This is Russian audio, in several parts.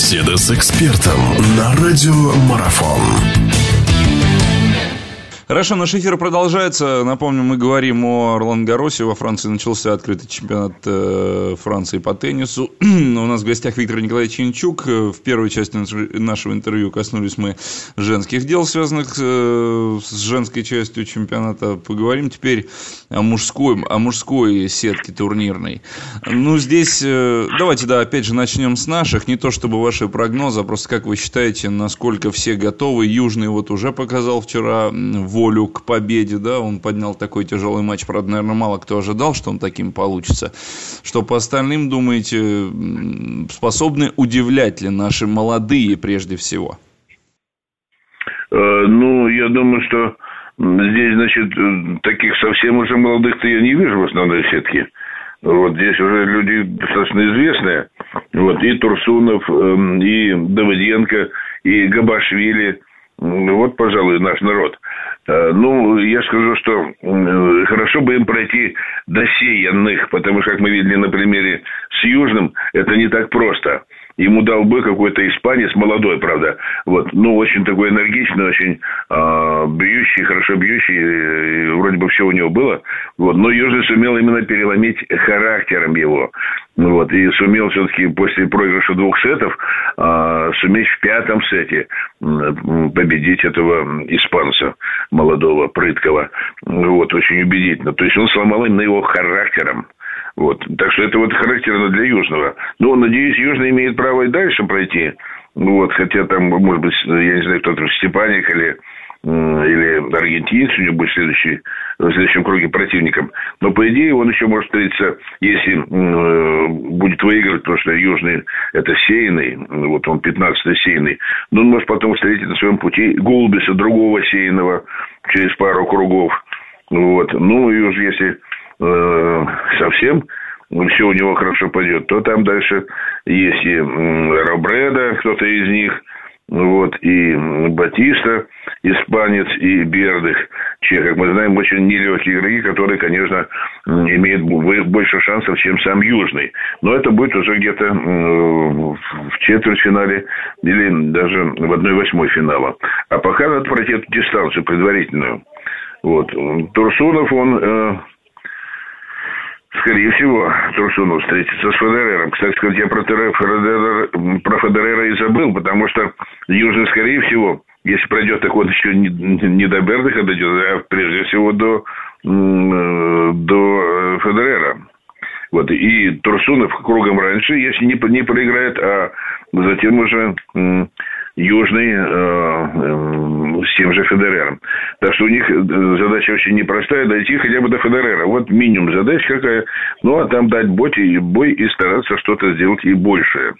Беседа с экспертом на радиомарафон. Хорошо, наш эфир продолжается. Напомню, мы говорим о Ролан Гаросе. Во Франции начался открытый чемпионат э, Франции по теннису. У нас в гостях Виктор Николаевич Янчук. В первой части нашего интервью коснулись мы женских дел, связанных э, с женской частью чемпионата. Поговорим теперь о мужской, о мужской сетке турнирной. Ну, здесь, э, давайте, да, опять же, начнем с наших. Не то чтобы ваши прогнозы, а просто как вы считаете, насколько все готовы. Южный вот уже показал вчера в волю к победе, да, он поднял такой тяжелый матч, правда, наверное, мало кто ожидал, что он таким получится. Что по остальным, думаете, способны удивлять ли наши молодые прежде всего? Э, ну, я думаю, что здесь, значит, таких совсем уже молодых-то я не вижу в основной сетке. Вот здесь уже люди достаточно известные. Вот и Турсунов, эм, и Давыденко, и Габашвили. Вот, пожалуй, наш народ. Э, ну, я скажу, что хорошо бы им пройти до сеянных, потому что, как мы видели на примере с Южным, это не так просто. Ему дал бы какой-то испанец, молодой, правда, вот, ну, очень такой энергичный, очень э, бьющий, хорошо бьющий, вроде бы все у него было, вот, но Южный сумел именно переломить характером его. Вот, и сумел все-таки после проигрыша двух сетов э, суметь в пятом сете победить этого испанца молодого, прыткого. Вот, очень убедительно. То есть он сломал именно его характером. Вот. Так что это вот характерно для Южного. Но, надеюсь, Южный имеет право и дальше пройти. Вот, хотя там, может быть, я не знаю, кто-то Степаник или или аргентинец у него будет следующий, в следующем круге противником. Но, по идее, он еще может встретиться, если э, будет выигрывать, потому что Южный – это сеянный, вот он 15-й сеянный. Но он может потом встретить на своем пути Голубиса, другого сеянного, через пару кругов. Вот. Ну, и уже если э, совсем все у него хорошо пойдет, то там дальше есть и Робреда, кто-то из них – вот, и Батиста, испанец, и Бердых, чех, как мы знаем, очень нелегкие игроки, которые, конечно, имеют больше шансов, чем сам Южный. Но это будет уже где-то в четвертьфинале или даже в одной восьмой финала. А пока надо пройти эту дистанцию предварительную. Вот. Турсунов, он э, Скорее всего, Турсунов встретится с Федерером. Кстати сказать, я про, Федерера, про Федерера и забыл, потому что Южный, скорее всего, если пройдет так вот еще не, не до Бердыха дойдет, а прежде всего до, до Федерера. Вот. И Турсунов кругом раньше, если не, не проиграет, а затем уже Южный э, э, с тем же Федерером. Так что у них э, задача очень непростая дойти хотя бы до Федерера. Вот минимум задача какая. Ну, а там дать бой, бой и стараться что-то сделать и большее.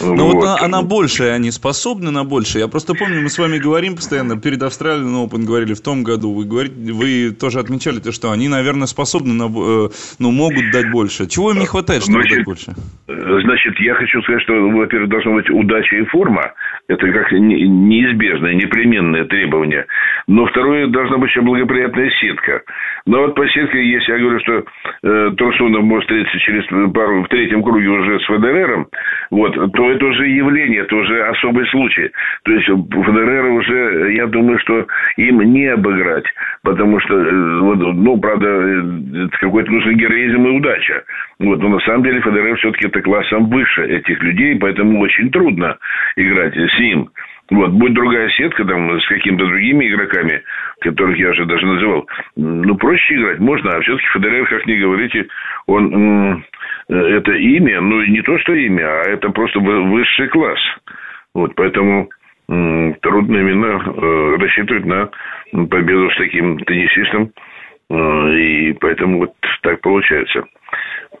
Ну вот, вот она, она большая, они способны на большее. Я просто помню, мы с вами говорим постоянно, перед Австралией Open говорили в том году, вы, говорите, вы тоже отмечали то, что они, наверное, способны, на, э, ну, могут дать больше. Чего им не хватает, чтобы значит, дать больше? Значит, я хочу сказать, что, во-первых, должна быть удача и форма. Это как неизбежное, непременное требование. Но второе, должна быть еще благоприятная сетка. Но вот по сетке, если я говорю, что э, Турсунов может встретиться через пару, в третьем круге уже с Федерером, вот, то это уже явление, это уже особый случай. То есть Федерера уже, я думаю, что им не обыграть, потому что, э, ну, правда, э, какой-то нужен героизм и удача. Вот, но на самом деле Федерер все-таки это классом выше этих людей, поэтому очень трудно играть с ним. Вот, будет другая сетка там с какими-то другими игроками, которых я уже даже называл, ну, проще играть можно, а все-таки Федерер, как не говорите, он Э, это имя, ну не то, что имя, а это просто высший класс. Вот, поэтому трудно именно э, рассчитывать на победу с таким теннисистом. Э, и поэтому вот так получается.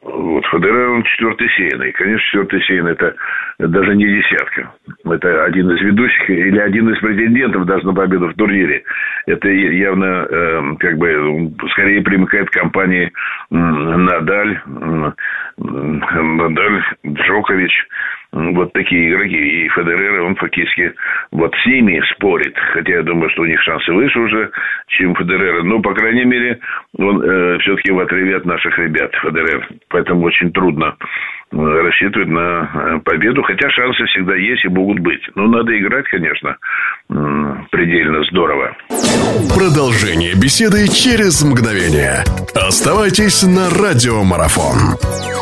Вот Федерер, он четвертый сеянный. Конечно, четвертый сеянный это даже не десятка. Это один из ведущих или один из претендентов даже на победу в турнире. Это явно э, как бы скорее примыкает к компании Надаль, Надаль, Джокович. Вот такие игроки. И Федерер, он фактически вот с ними спорит. Хотя я думаю, что у них шансы выше уже, чем Федерера. Но, по крайней мере, он э, все-таки в отрыве от наших ребят, Федерер. Поэтому очень трудно э, рассчитывать на э, победу. Хотя шансы всегда есть и могут быть. Но надо играть, конечно, предельно здорово. Продолжение беседы через мгновение. Оставайтесь на радиомарафон.